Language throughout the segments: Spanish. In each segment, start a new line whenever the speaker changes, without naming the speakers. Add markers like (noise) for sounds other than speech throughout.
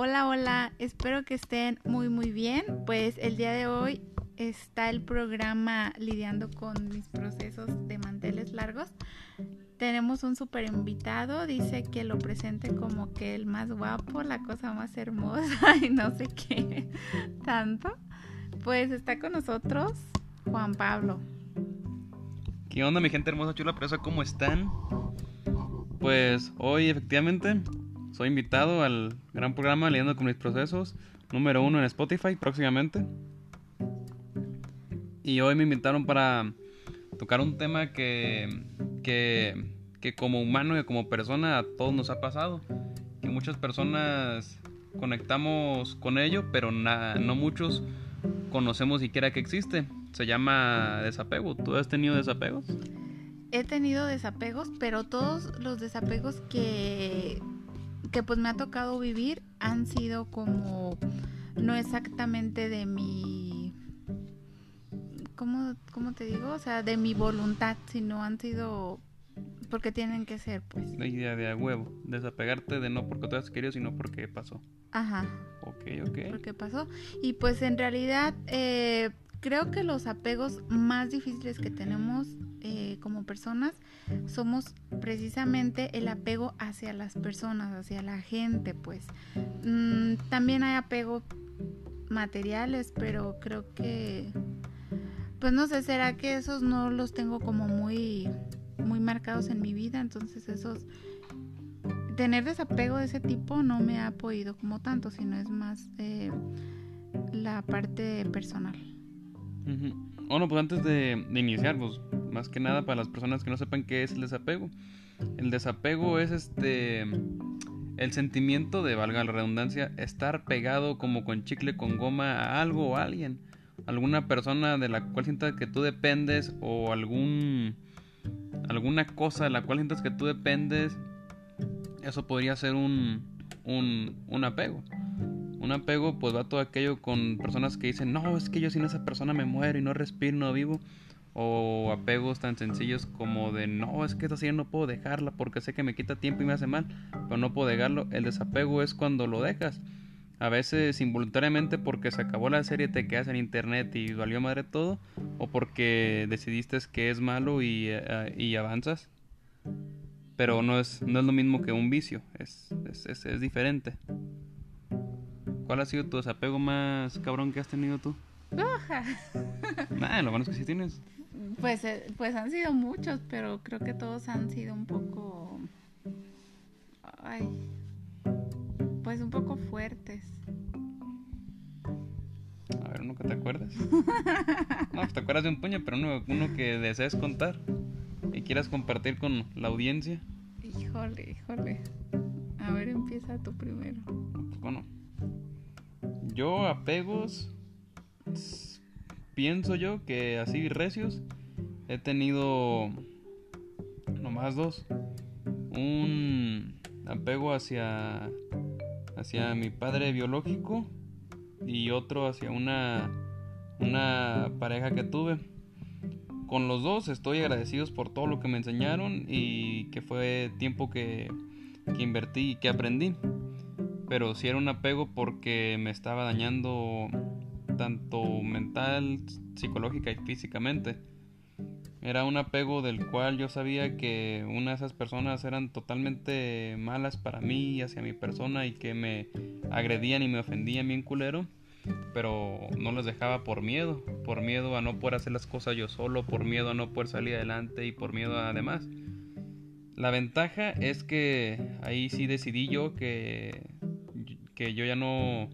Hola, hola, espero que estén muy muy bien. Pues el día de hoy está el programa lidiando con mis procesos de manteles largos. Tenemos un super invitado, dice que lo presente como que el más guapo, la cosa más hermosa (laughs) y no sé qué (laughs) tanto. Pues está con nosotros Juan Pablo.
¿Qué onda mi gente hermosa, chula, presa? ¿Cómo están? Pues hoy efectivamente soy invitado al gran programa Leyendo con mis procesos, número uno en Spotify próximamente. Y hoy me invitaron para tocar un tema que, que, que como humano y como persona a todos nos ha pasado. Que muchas personas conectamos con ello, pero no muchos conocemos siquiera que existe. Se llama desapego. ¿Tú has tenido desapegos?
He tenido desapegos, pero todos los desapegos que que pues me ha tocado vivir han sido como no exactamente de mi ¿cómo, cómo te digo? O sea, de mi voluntad, sino han sido porque tienen que ser, pues.
La idea de a huevo, desapegarte de no porque tú has querido, sino porque pasó.
Ajá.
Ok, ok.
Porque pasó. Y pues en realidad eh, creo que los apegos más difíciles que tenemos eh, como personas somos precisamente el apego hacia las personas, hacia la gente, pues. Mm, también hay apego materiales, pero creo que, pues no sé, será que esos no los tengo como muy, muy marcados en mi vida, entonces esos tener desapego de ese tipo no me ha podido como tanto, sino es más la parte personal.
Bueno, pues antes de, iniciar, pues más que nada para las personas que no sepan qué es el desapego. El desapego es este el sentimiento de, valga la redundancia, estar pegado como con chicle con goma a algo o a alguien. Alguna persona de la cual sientas que tú dependes o algún alguna cosa de la cual sientas que tú dependes. Eso podría ser un, un, un apego. Un apego pues va todo aquello con personas que dicen, no, es que yo sin esa persona me muero y no respiro, no vivo. O apegos tan sencillos como de, no, es que esta serie no puedo dejarla porque sé que me quita tiempo y me hace mal, pero no puedo dejarlo. El desapego es cuando lo dejas. A veces involuntariamente porque se acabó la serie, te quedas en internet y valió madre todo. O porque decidiste que es malo y, y avanzas. Pero no es, no es lo mismo que un vicio, es, es, es, es diferente. ¿Cuál ha sido tu desapego más cabrón que has tenido tú? (laughs) Nah, lo bueno es que sí tienes.
Pues, eh, pues han sido muchos, pero creo que todos han sido un poco. Ay. Pues un poco fuertes.
A ver, uno que te acuerdes. (laughs) no, pues te acuerdas de un puño, pero uno, uno que desees contar y quieras compartir con la audiencia.
Híjole, híjole. A ver, empieza tú primero.
Pues bueno. Yo apegos, pienso yo que así recios, he tenido nomás dos. Un apego hacia, hacia mi padre biológico y otro hacia una, una pareja que tuve. Con los dos estoy agradecidos por todo lo que me enseñaron y que fue tiempo que, que invertí y que aprendí pero sí era un apego porque me estaba dañando tanto mental, psicológica y físicamente. Era un apego del cual yo sabía que una de esas personas eran totalmente malas para mí, hacia mi persona y que me agredían y me ofendían bien culero, pero no les dejaba por miedo, por miedo a no poder hacer las cosas yo solo, por miedo a no poder salir adelante y por miedo a además. La ventaja es que ahí sí decidí yo que que yo ya no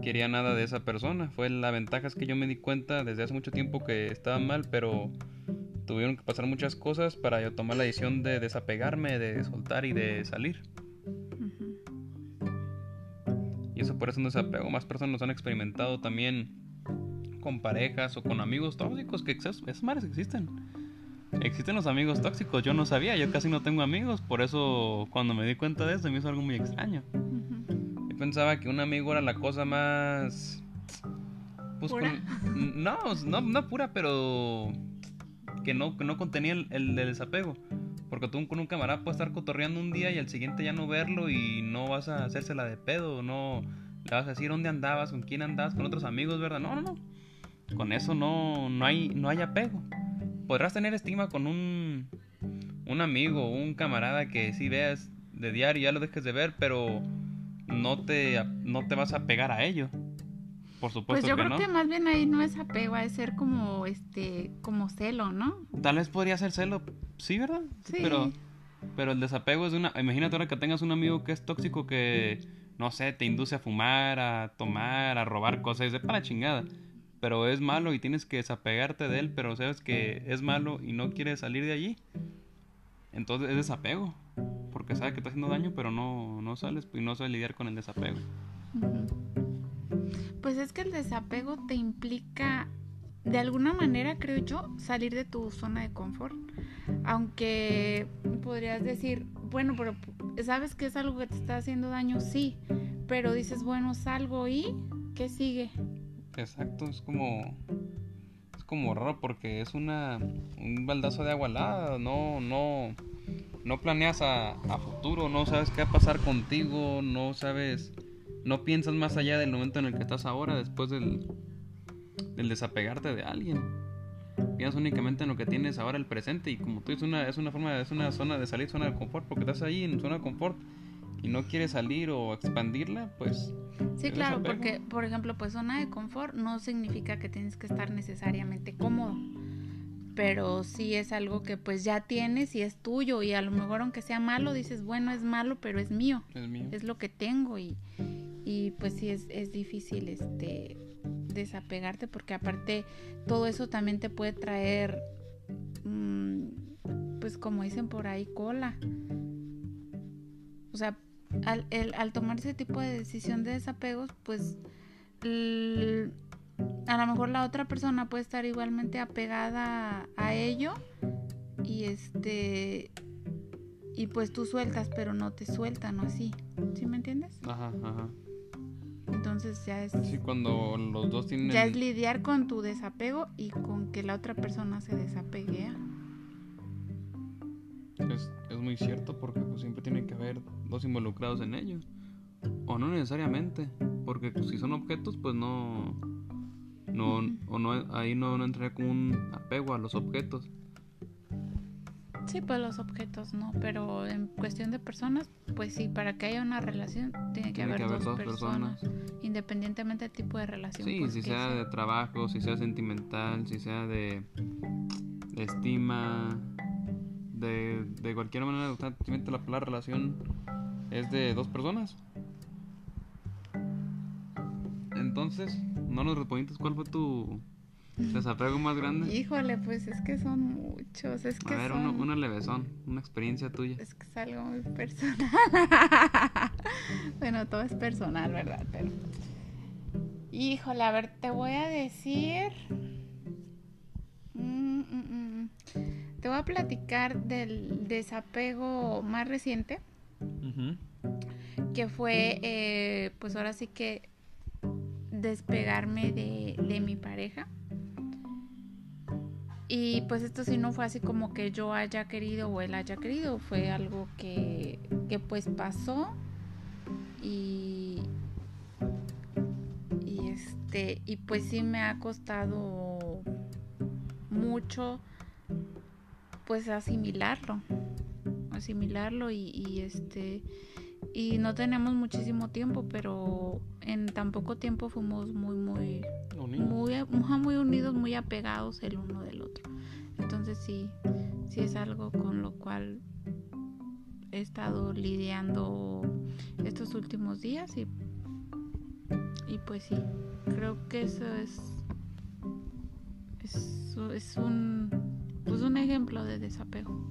quería nada de esa persona. Fue la ventaja es que yo me di cuenta desde hace mucho tiempo que estaba mal, pero tuvieron que pasar muchas cosas para yo tomar la decisión de desapegarme, de soltar y de salir. Y eso por eso no desapego. Más personas han experimentado también con parejas o con amigos tóxicos, que esos mares existen. Existen los amigos tóxicos, yo no sabía, yo casi no tengo amigos, por eso cuando me di cuenta de eso me hizo algo muy extraño pensaba que un amigo era la cosa más...
Pues, ¿Pura?
no, no, no pura, pero... que no, que no contenía el, el, desapego. Porque tú con un camarada puedes estar cotorreando un día y al siguiente ya no verlo y no vas a hacérsela de pedo, no le vas a decir dónde andabas, con quién andabas, con otros amigos, ¿verdad? No, no, no. Con eso no, no, hay, no hay apego. Podrás tener estima con un, un amigo, un camarada que sí veas de diario, ya lo dejes de ver, pero no te, no te vas a pegar a ello. Por supuesto
pues yo creo que más bien ahí no es apego, es ser como este como celo, ¿no?
Tal vez podría ser celo, sí, ¿verdad? Sí. Pero pero el desapego es una imagínate ahora que tengas un amigo que es tóxico que no sé, te induce a fumar, a tomar, a robar cosas, es para chingada. Pero es malo y tienes que desapegarte de él, pero sabes que es malo y no quieres salir de allí. Entonces es desapego, porque sabe que está haciendo daño, pero no, no sales y no sabes lidiar con el desapego.
Pues es que el desapego te implica, de alguna manera, creo yo, salir de tu zona de confort. Aunque podrías decir, bueno, pero sabes que es algo que te está haciendo daño, sí, pero dices, bueno, salgo y ¿qué sigue?
Exacto, es como como raro porque es una un baldazo de agua helada, no no no planeas a, a futuro, no sabes qué va a pasar contigo, no sabes no piensas más allá del momento en el que estás ahora después del, del desapegarte de alguien. Piensas únicamente en lo que tienes ahora, el presente, y como tú dices, una, es una forma, es una zona de salir, zona de confort, porque estás ahí en zona de confort y no quieres salir o expandirla, pues...
Sí, claro, porque, por ejemplo, pues zona de confort no significa que tienes que estar necesariamente cómodo, pero sí es algo que pues ya tienes y es tuyo, y a lo mejor aunque sea malo, dices, bueno, es malo, pero es mío,
es, mío.
es lo que tengo, y, y pues sí es, es difícil este desapegarte porque aparte todo eso también te puede traer mm, pues como dicen por ahí cola. O sea al, al tomar ese tipo de decisión de desapegos pues a lo mejor la otra persona puede estar igualmente apegada a ello y este y pues tú sueltas pero no te sueltan o así ¿sí me entiendes?
Ajá, ajá.
Entonces ya es...
Sí, cuando los dos tienen...
Ya es lidiar con tu desapego y con que la otra persona se desapegue.
Es, es muy cierto porque pues, siempre tiene que haber dos involucrados en ello. O no necesariamente, porque pues, si son objetos pues no... No, o no, ahí no, no entraría como un apego a los objetos.
Sí, pues los objetos no, pero en cuestión de personas, pues sí, para que haya una relación tiene que, haber, dos, personas, independientemente del tipo de relación.
Sí, si sea, de trabajo, si sea sentimental, si sea de, estima, de, de cualquier manera, la palabra relación es de dos personas. Entonces, no nos respondiste cuál fue tu ¿Desapego más grande?
Híjole, pues es que son muchos. Es que
a ver, uno, una levesón, una experiencia tuya.
Es que es algo muy personal. (laughs) bueno, todo es personal, ¿verdad? Pero. Híjole, a ver, te voy a decir. Mm, mm, mm, te voy a platicar del desapego más reciente. Que fue, eh, pues ahora sí que despegarme de, de mi pareja. Y pues esto sí no fue así como que yo haya querido o él haya querido, fue algo que, que pues pasó y, y este y pues sí me ha costado mucho pues asimilarlo, asimilarlo y, y este y no tenemos muchísimo tiempo, pero en tan poco tiempo fuimos muy muy muy, muy unidos, muy apegados el uno del otro. Entonces sí, sí es algo con lo cual he estado lidiando estos últimos días y, y pues sí, creo que eso es, es, un, pues un ejemplo de desapego.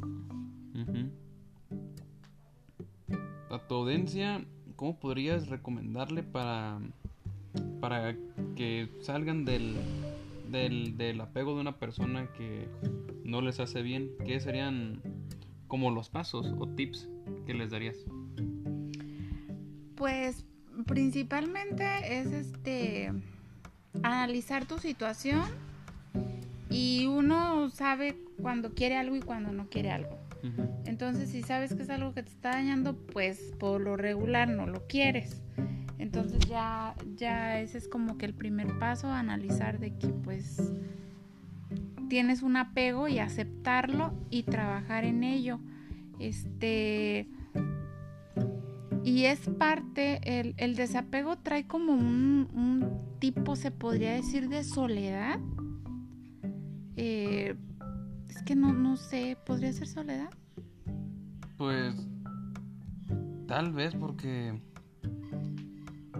A tu audiencia, ¿cómo podrías recomendarle para para que salgan del, del, apego de una persona que no les hace bien, ¿qué serían como los pasos o tips que les darías?
Pues principalmente es este analizar tu situación Y uno sabe cuando quiere algo y cuando no quiere algo. Entonces, si sabes que es algo que te está dañando, pues por lo regular no lo quieres. Entonces ya, ya ese es como que el primer paso, analizar de que pues tienes un apego y aceptarlo y trabajar en ello. Este y es parte, el, desapego trae como un, tipo, se podría decir, de soledad. Eh, es que no, no sé, ¿podría ser soledad?
Pues tal vez porque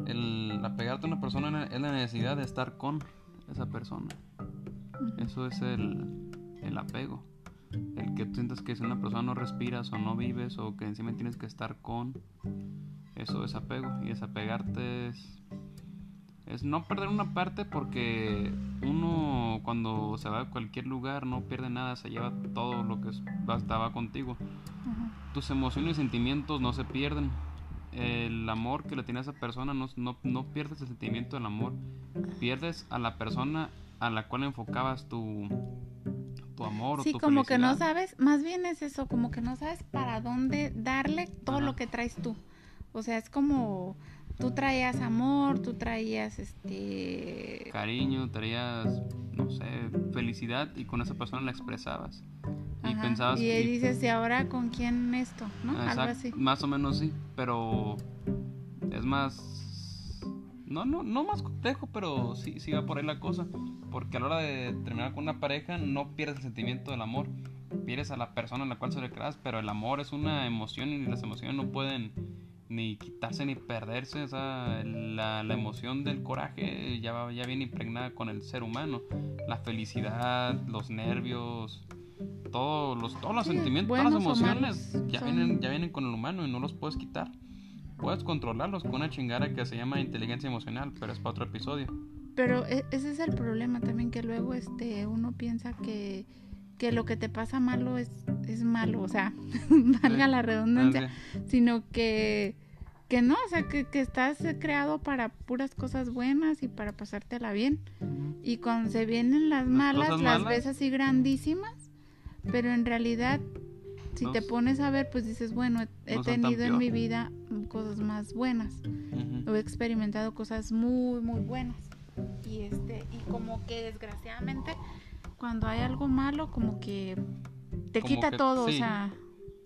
el apegarte a una persona es la necesidad de estar con esa persona. Eso es el, el apego. El que tú sientas que si una persona no respiras o no vives o que encima tienes que estar con, eso es apego. Y desapegarte es, es no perder una parte porque uno cuando se va a cualquier lugar no pierde nada, se lleva todo lo que estaba contigo. Tus emociones y sentimientos no se pierden. El amor que le tiene a esa persona no, no, no pierdes el sentimiento del amor, pierdes a la persona a la cual enfocabas tu, tu amor
sí, como que no sabes, más bien es eso, como que no sabes para dónde darle todo lo que traes tú. O sea, es como tú traías amor, tú traías este
cariño, traías no sé, felicidad y con esa persona la expresabas. Y pensabas
y dices, "¿Y ahora con quién esto?", ¿no? Algo así.
Más o menos sí, pero es más no, no, no más complejo, pero sí, sí va por ahí la cosa. Porque a la hora de terminar con una pareja no pierdes el sentimiento del amor. Pierdes a la persona en la cual se le creas, pero el amor es una emoción y las emociones no pueden ni quitarse ni perderse. O sea, la, la, emoción del coraje ya, ya viene impregnada con el ser humano. La felicidad, los nervios, todos los, todos los sentimientos, todas las emociones ya, vienen, ya vienen con el humano y no los puedes quitar puedes controlarlos con una chingada que se llama inteligencia emocional, pero es para otro episodio.
Pero e, ese es el problema también, que luego este uno piensa que, que lo que te pasa malo es, es malo, o sea, (laughs) valga la redundancia, sino que, que no, o sea, que, que, estás creado para puras cosas buenas y para pasártela bien. Y cuando se vienen las, malas, las malas? ves así grandísimas, pero en realidad si te pones a ver, pues dices, bueno, he, tenido en mi vida cosas más buenas. He experimentado cosas muy, muy buenas. Y este, y como que desgraciadamente, cuando hay algo malo, como que te quita todo, o sea.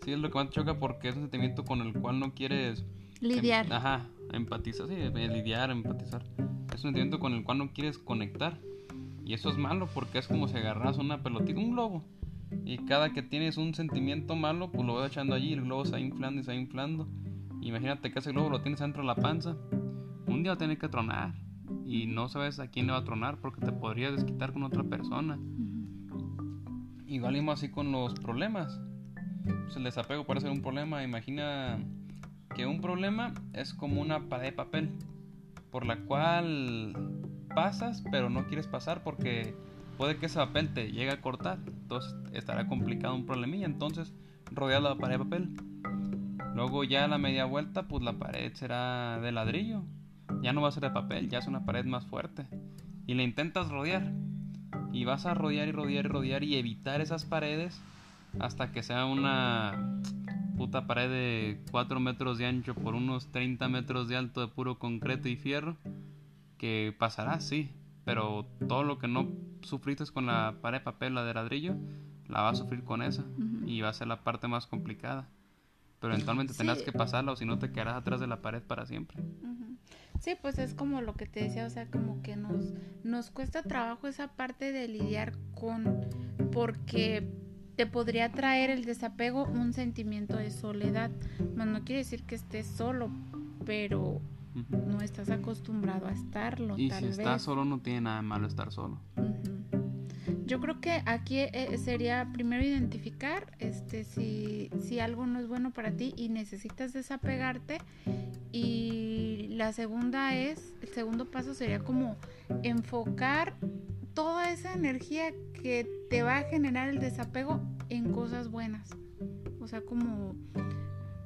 Sí, es lo que más te choca porque es un sentimiento con el cual no quieres
lidiar.
Em, ajá, empatizar, sí, lidiar, empatizar. Es un sentimiento con el cual no quieres conectar. Y eso es malo porque es como si agarras una pelotita, un globo y cada que tienes un sentimiento malo, pues lo vas echando allí y el globo se va inflando y se va inflando. Imagínate que ese globo lo tienes dentro de la panza. Un día va a tener que tronar. Y no sabes a quién le va a tronar porque te podrías desquitar con otra persona. Igual mismo así con los problemas. Pues el desapego puede ser un problema. Imagina que un problema es como una pared de papel por la cual pasas pero no quieres pasar porque puede que ese papel te llegue a cortar, entonces estará complicado un problemilla, entonces rodear la pared de papel. Luego ya a la media vuelta, pues la pared será de ladrillo, ya no va a ser de papel, ya es una pared más fuerte. Y le intentas rodear, y vas a rodear y rodear y rodear y evitar esas paredes hasta que sea una puta pared de 4 metros de ancho por unos 30 metros de alto de puro concreto y fierro, que pasará, sí, pero todo lo que no sufriste con la pared de papel, la de ladrillo, la vas a sufrir con esa y va a ser la parte más complicada. Pero eventualmente tendrás que pasarla o si no te quedarás atrás de la pared para siempre.
Sí, pues es como lo que te decía, o sea, como que nos, nos cuesta trabajo esa parte de lidiar con, porque te podría traer el desapego un sentimiento de soledad. no quiere decir que estés solo, pero no estás acostumbrado a estarlo.
Y si estás solo no tiene nada de malo estar solo.
Yo creo que aquí eh, sería primero identificar este si, si algo no es bueno para ti y necesitas desapegarte y la segunda es, el segundo paso sería como enfocar toda esa energía que te va a generar el desapego en cosas buenas. O sea, como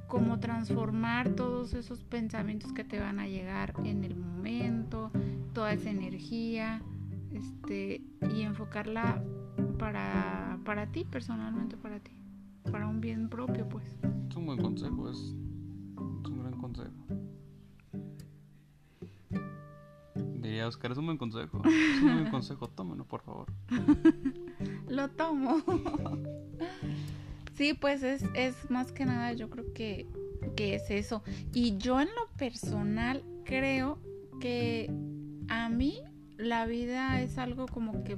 como transformar todos esos pensamientos que te van a llegar en el momento, toda esa energía, este, y enfocarla para, para ti, personalmente para ti. Para un bien propio, pues.
Es un buen consejo, es, es un gran consejo. Diría Oscar, es un buen consejo. Es un buen consejo, tómalo, por favor. (laughs)
Lo tomo. sí, pues es, es más que nada, yo creo que, que es eso. Y yo en lo personal creo que a mí la vida es algo como que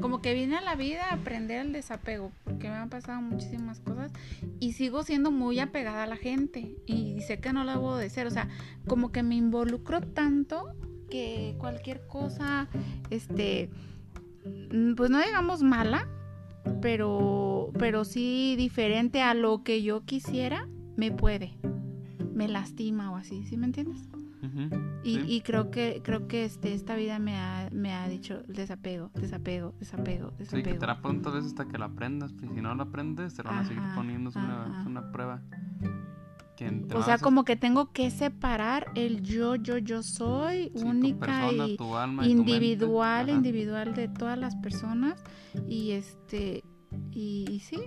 como que viene a la vida a aprender el desapego, porque me han pasado muchísimas cosas y sigo siendo muy apegada a la gente y sé que no lo debo de ser, o sea, como que me involucro tanto que cualquier cosa, este, pues no digamos mala, pero, pero sí diferente a lo que yo quisiera, me puede, me lastima o así, ¿sí me entiendes? Y, y, creo que creo que este esta vida me ha, me ha dicho desapego, desapego, desapego, desapego.
Sí, que te la pronto veces hasta que la aprendas, si no la aprendes te van a seguir poniendo, es una, una, prueba.
o sea, como que tengo que separar el yo, yo, yo soy, única y individual, individual de todas las personas y este y, y sí.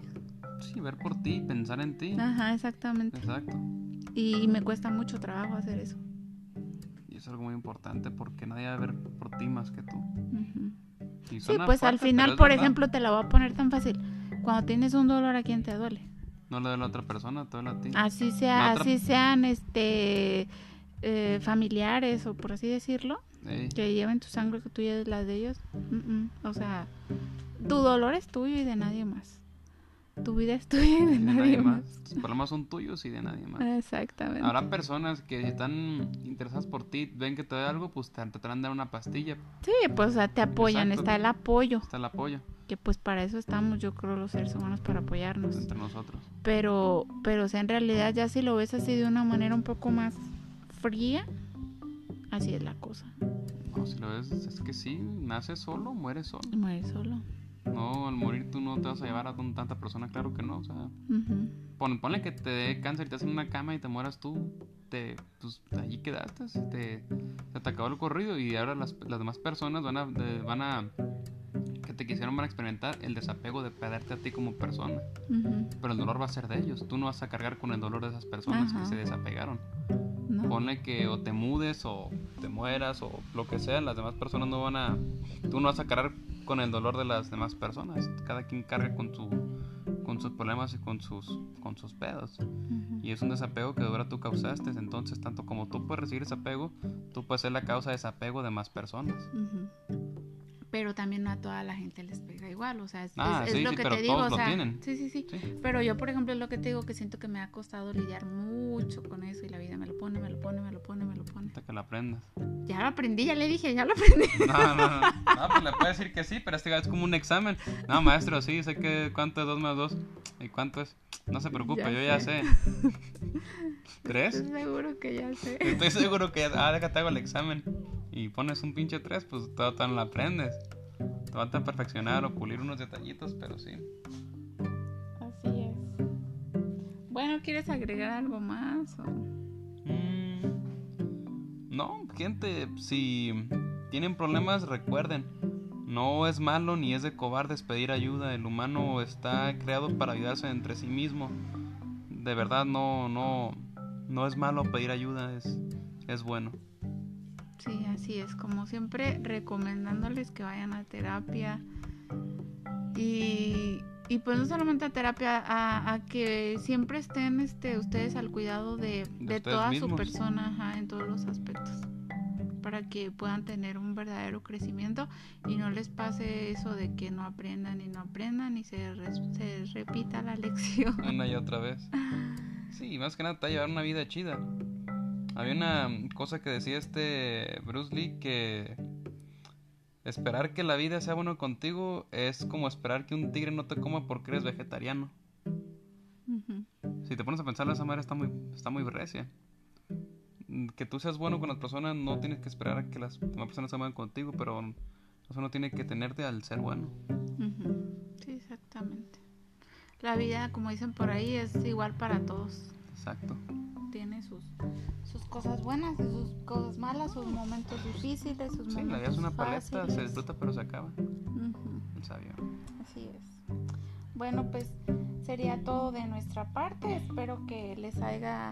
Sí, ver por ti, pensar en ti.
Ajá, exactamente.
Exacto.
Y me cuesta mucho trabajo hacer eso
es algo muy importante porque nadie va a ver por ti más que tú.
sí, pues al final, por ejemplo, te la voy a poner tan fácil. Cuando tienes un dolor, ¿a quién te duele?
No le duele a la otra persona, te duele a ti.
Así, sea, así sean este eh, familiares o por así decirlo, que lleven tu sangre que tú lleves la de ellos. O sea, tu dolor es tuyo y de nadie más tu vida es tuya y de, nadie, más.
Los problemas son tuyos y de nadie más.
Exactamente.
Habrá personas que están interesadas por ti, ven que te da algo, pues te tratarán de dar una pastilla.
Sí, pues o sea, te apoyan, está el apoyo.
Está el apoyo.
Que pues para eso estamos, yo creo, los seres humanos, para apoyarnos.
Entre nosotros.
Pero, pero o sea, en realidad ya si lo ves así de una manera un poco más fría, así es la cosa.
No, si lo ves, es que sí, nace solo, muere solo.
Muere solo.
No, al morir tú no te vas a llevar a tanta persona, claro que no. O sea, ponle que te dé cáncer y te hacen una cama y te mueras tú, te, pues allí quedaste, te, te acabó el corrido y ahora las, las demás personas van a, van a, que te quisieron van a experimentar el desapego de perderte a ti como persona. Pero el dolor va a ser de ellos, tú no vas a cargar con el dolor de esas personas que se desapegaron. Ponle que o te mudes o te mueras o lo que sea, las demás personas no van a, tú no vas a cargar con el dolor de las demás personas. Cada quien carga con su con sus problemas y con sus con sus pedos. Y es un desapego que ahora tú causaste, entonces tanto como tú puedes recibir ese apego, tú puedes ser la causa de desapego de más personas.
Pero también no a toda la gente les pega igual, o sea, es,
ah,
lo que te digo, o sea,
sí,
sí, sí, pero yo, por ejemplo, es lo que te digo, que siento que me ha costado lidiar mucho con eso y la
que lo aprendas.
Ya lo aprendí, ya le dije, ya lo aprendí. (laughs)
No, no, no, (laughs) no, pues le puedes decir que sí, pero este es como un examen. No, maestro, sí, sé que cuánto es 2 más 2 y cuánto es, no se preocupe, yo ya sé. (laughs) ¿Tres?
Estoy seguro que ya sé.
Estoy seguro que ahora que te hago el examen y pones un pinche 3, pues todo, todo lo aprendes. Te van a perfeccionar o pulir unos detallitos, pero sí.
Así es. Bueno, ¿quieres agregar algo más? O?
No, gente, si tienen problemas, recuerden. No es malo ni es de cobardes pedir ayuda. El humano está creado para ayudarse entre sí mismo. De verdad no, no, no es malo pedir ayuda, es, es bueno.
Sí, así es, como siempre recomendándoles que vayan a terapia y, y pues no solamente a terapia, a, que siempre estén este, ustedes al cuidado de, de, toda su persona en todos los aspectos para que puedan tener un verdadero crecimiento y no les pase eso de que no aprendan y no aprendan y se, se repita la (laughs) lección.
Una y otra vez. Sí, más que nada te llevar una vida chida. Había una cosa que decía este Bruce Lee que esperar que la vida sea bueno contigo es como esperar que un tigre no te coma porque eres vegetariano. Si te pones a pensar, esa madre está muy, está muy recia. Que tú seas bueno con las personas no tienes que esperar a que las demás personas sean buenas contigo, pero eso no tiene que tenerte al ser bueno.
Sí, exactamente. La vida, como dicen por ahí, es igual para todos.
Exacto.
Tiene sus sus cosas buenas y sus cosas malas, sus momentos difíciles, sus
sí,
momentos
la vida es una paleta, se disfruta pero se acaba. sabio.
Así es. Bueno, pues sería todo de nuestra parte. Espero que les haya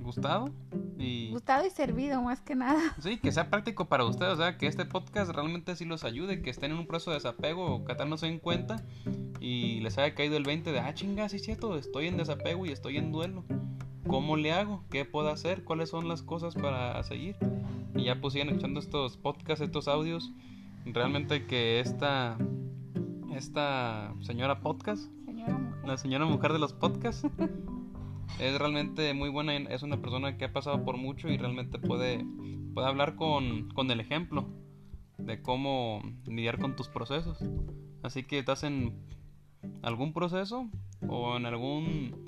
¿Gustado? Y...
gustado y servido (laughs) más que nada.
Sí, que sea práctico para ustedes, o sea, que este podcast realmente sí los ayude, que estén en un proceso de desapego o que tal no se den cuenta y les haya caído el 20 de, ah, chinga, sí es cierto, estoy en desapego y estoy en duelo. ¿Cómo le hago? ¿Qué puedo hacer? ¿Cuáles son las cosas para seguir? Y ya pues sigan escuchando estos podcasts, estos audios. Realmente que esta, esta señora podcast,
Señora
la señora mujer de los podcasts, (laughs) es realmente muy buena. Es una persona que ha pasado por mucho y realmente puede, puede hablar con, con el ejemplo de cómo lidiar con tus procesos. Así que estás en algún proceso o en algún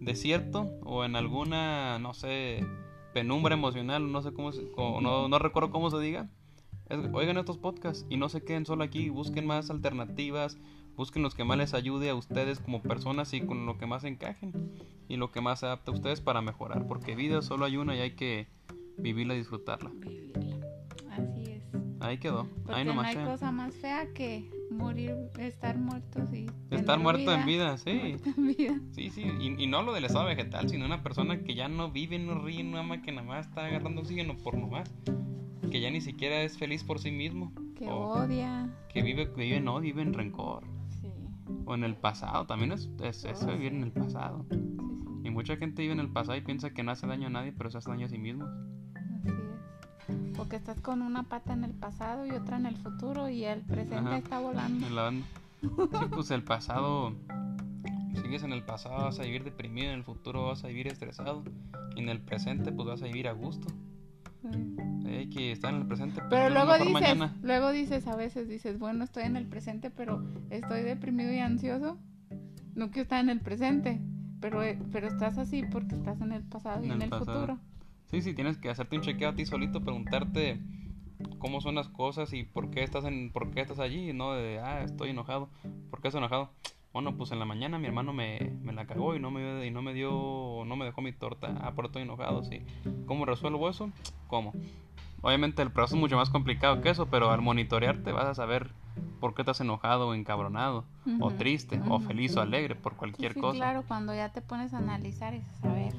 desierto o en alguna, no sé, penumbra emocional, no sé cómo, se- no, no recuerdo cómo se diga. Oigan estos podcasts y no se queden solo aquí, busquen más alternativas, busquen los que más les ayude a ustedes como personas y con lo que más encajen y lo que más se adapte a ustedes para mejorar, porque vida solo hay una y hay que vivirla y disfrutarla.
Vivirla. Así es.
Ahí quedó,
Porque
ahí
no
nomás.
hay
che.
cosa más fea que morir, estar muertos y...
Estar muerto en vida, sí.
Muerto en vida.
Sí, sí, y, y no lo del estado vegetal, sino una persona que ya no vive, no ríe, no ama, que nada más está agarrando oxígeno por nomás. Que ya ni siquiera es feliz por sí mismo.
Que
o
odia.
que vive, que vive odio, vive en rencor. O en el pasado, también es, es eso,
Oh,
vivir en el pasado.
Sí, sí.
Y mucha gente vive en el pasado y piensa que no hace daño a nadie, pero se hace daño a sí mismo.
Así es. O que estás con una pata en el pasado y otra en el futuro y el presente
Ajá.
está volando.
Sí, pues el pasado, sigues en el pasado, vas a vivir deprimido, en el futuro vas a vivir estresado. Y en el presente, pues vas a vivir a gusto.
Sí.
Hay que estar en el presente.
Pero
en un
luego dices,
mañana.
luego dices a veces, dices, bueno, estoy en el presente, pero estoy deprimido y ansioso. No quiero estar en el presente, pero, eh, pero estás así porque estás en el pasado y
En
en
el pasado.
futuro.
Sí, sí, tienes que hacerte un chequeo a ti solito, preguntarte cómo son las cosas y por qué estás en, por qué estás allí, no de, ah, estoy enojado. ¿Por qué estás enojado? Bueno, pues en la mañana mi hermano me, me la cagó y no me, y no me dio, no me dejó mi torta. Ah, por eso estoy enojado, sí. ¿Cómo resuelvo eso? ¿Cómo? Obviamente el proceso es mucho más complicado que eso, pero al monitorearte vas a saber por qué estás enojado o encabronado, o triste, o feliz o alegre por cualquier
sí,
cosa.
claro, cuando ya te pones a analizar y a ver,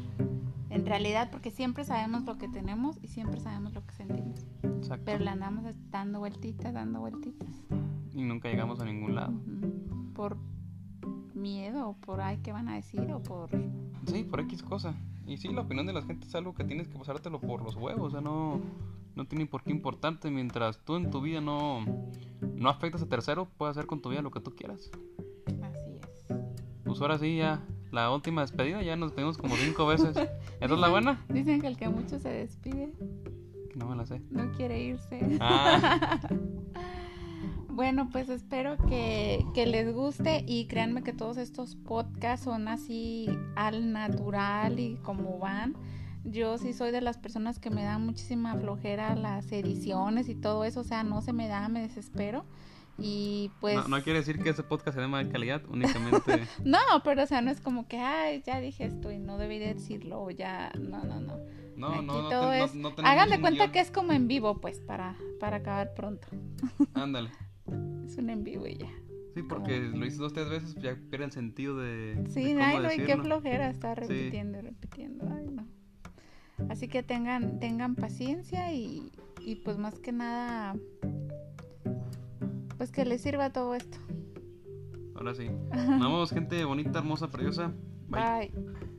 en realidad, porque siempre sabemos lo que tenemos y siempre sabemos lo que sentimos,
Exacto.
pero le andamos dando vueltitas, dando vueltitas.
Y nunca llegamos a ningún lado.
Por miedo, o por ay, ¿qué van a decir? O por...
Sí, por X cosa. Y sí, la opinión de la gente es algo que tienes que pasártelo por los huevos. O sea, no, no tiene por qué importarte. Mientras tú en tu vida no, no afectas a tercero, puedes hacer con tu vida lo que tú quieras.
Así es.
Pues ahora sí, ya la última despedida. Ya nos despedimos como cinco veces. (laughs) ¿Esa es la buena?
Dicen que el que mucho se despide
No me la sé.
no quiere irse.
Ah, (laughs)
Bueno, pues espero que, que les guste y créanme que todos estos podcasts son así al natural y como van. Yo sí soy de las personas que me dan muchísima flojera las ediciones y todo eso, o sea, no se me da, me desespero. Y pues...
no, no quiere decir que ese podcast sea de mala calidad, únicamente. (laughs)
No, pero o sea, no es como que, ay, ya dije esto y no debí de decirlo, o ya, no, no, no.
No,
Aquí
no, no,
todo es-
no tenemos
Hagan de
un
cuenta
guion.
que es como en vivo, pues, para, para acabar pronto. (laughs)
Ándale.
Es un en vivo y ya.
Sí, porque lo hice dos, tres veces, ya pierde el sentido de. de
Sí,
cómo
ay, no, y qué flojera estar
Sí.
repitiendo y repitiendo. Ay, no. Así que tengan, tengan paciencia y, y pues más que nada, pues que les sirva todo esto.
Ahora sí. Nos vemos, gente bonita, hermosa, preciosa. Bye.
Bye.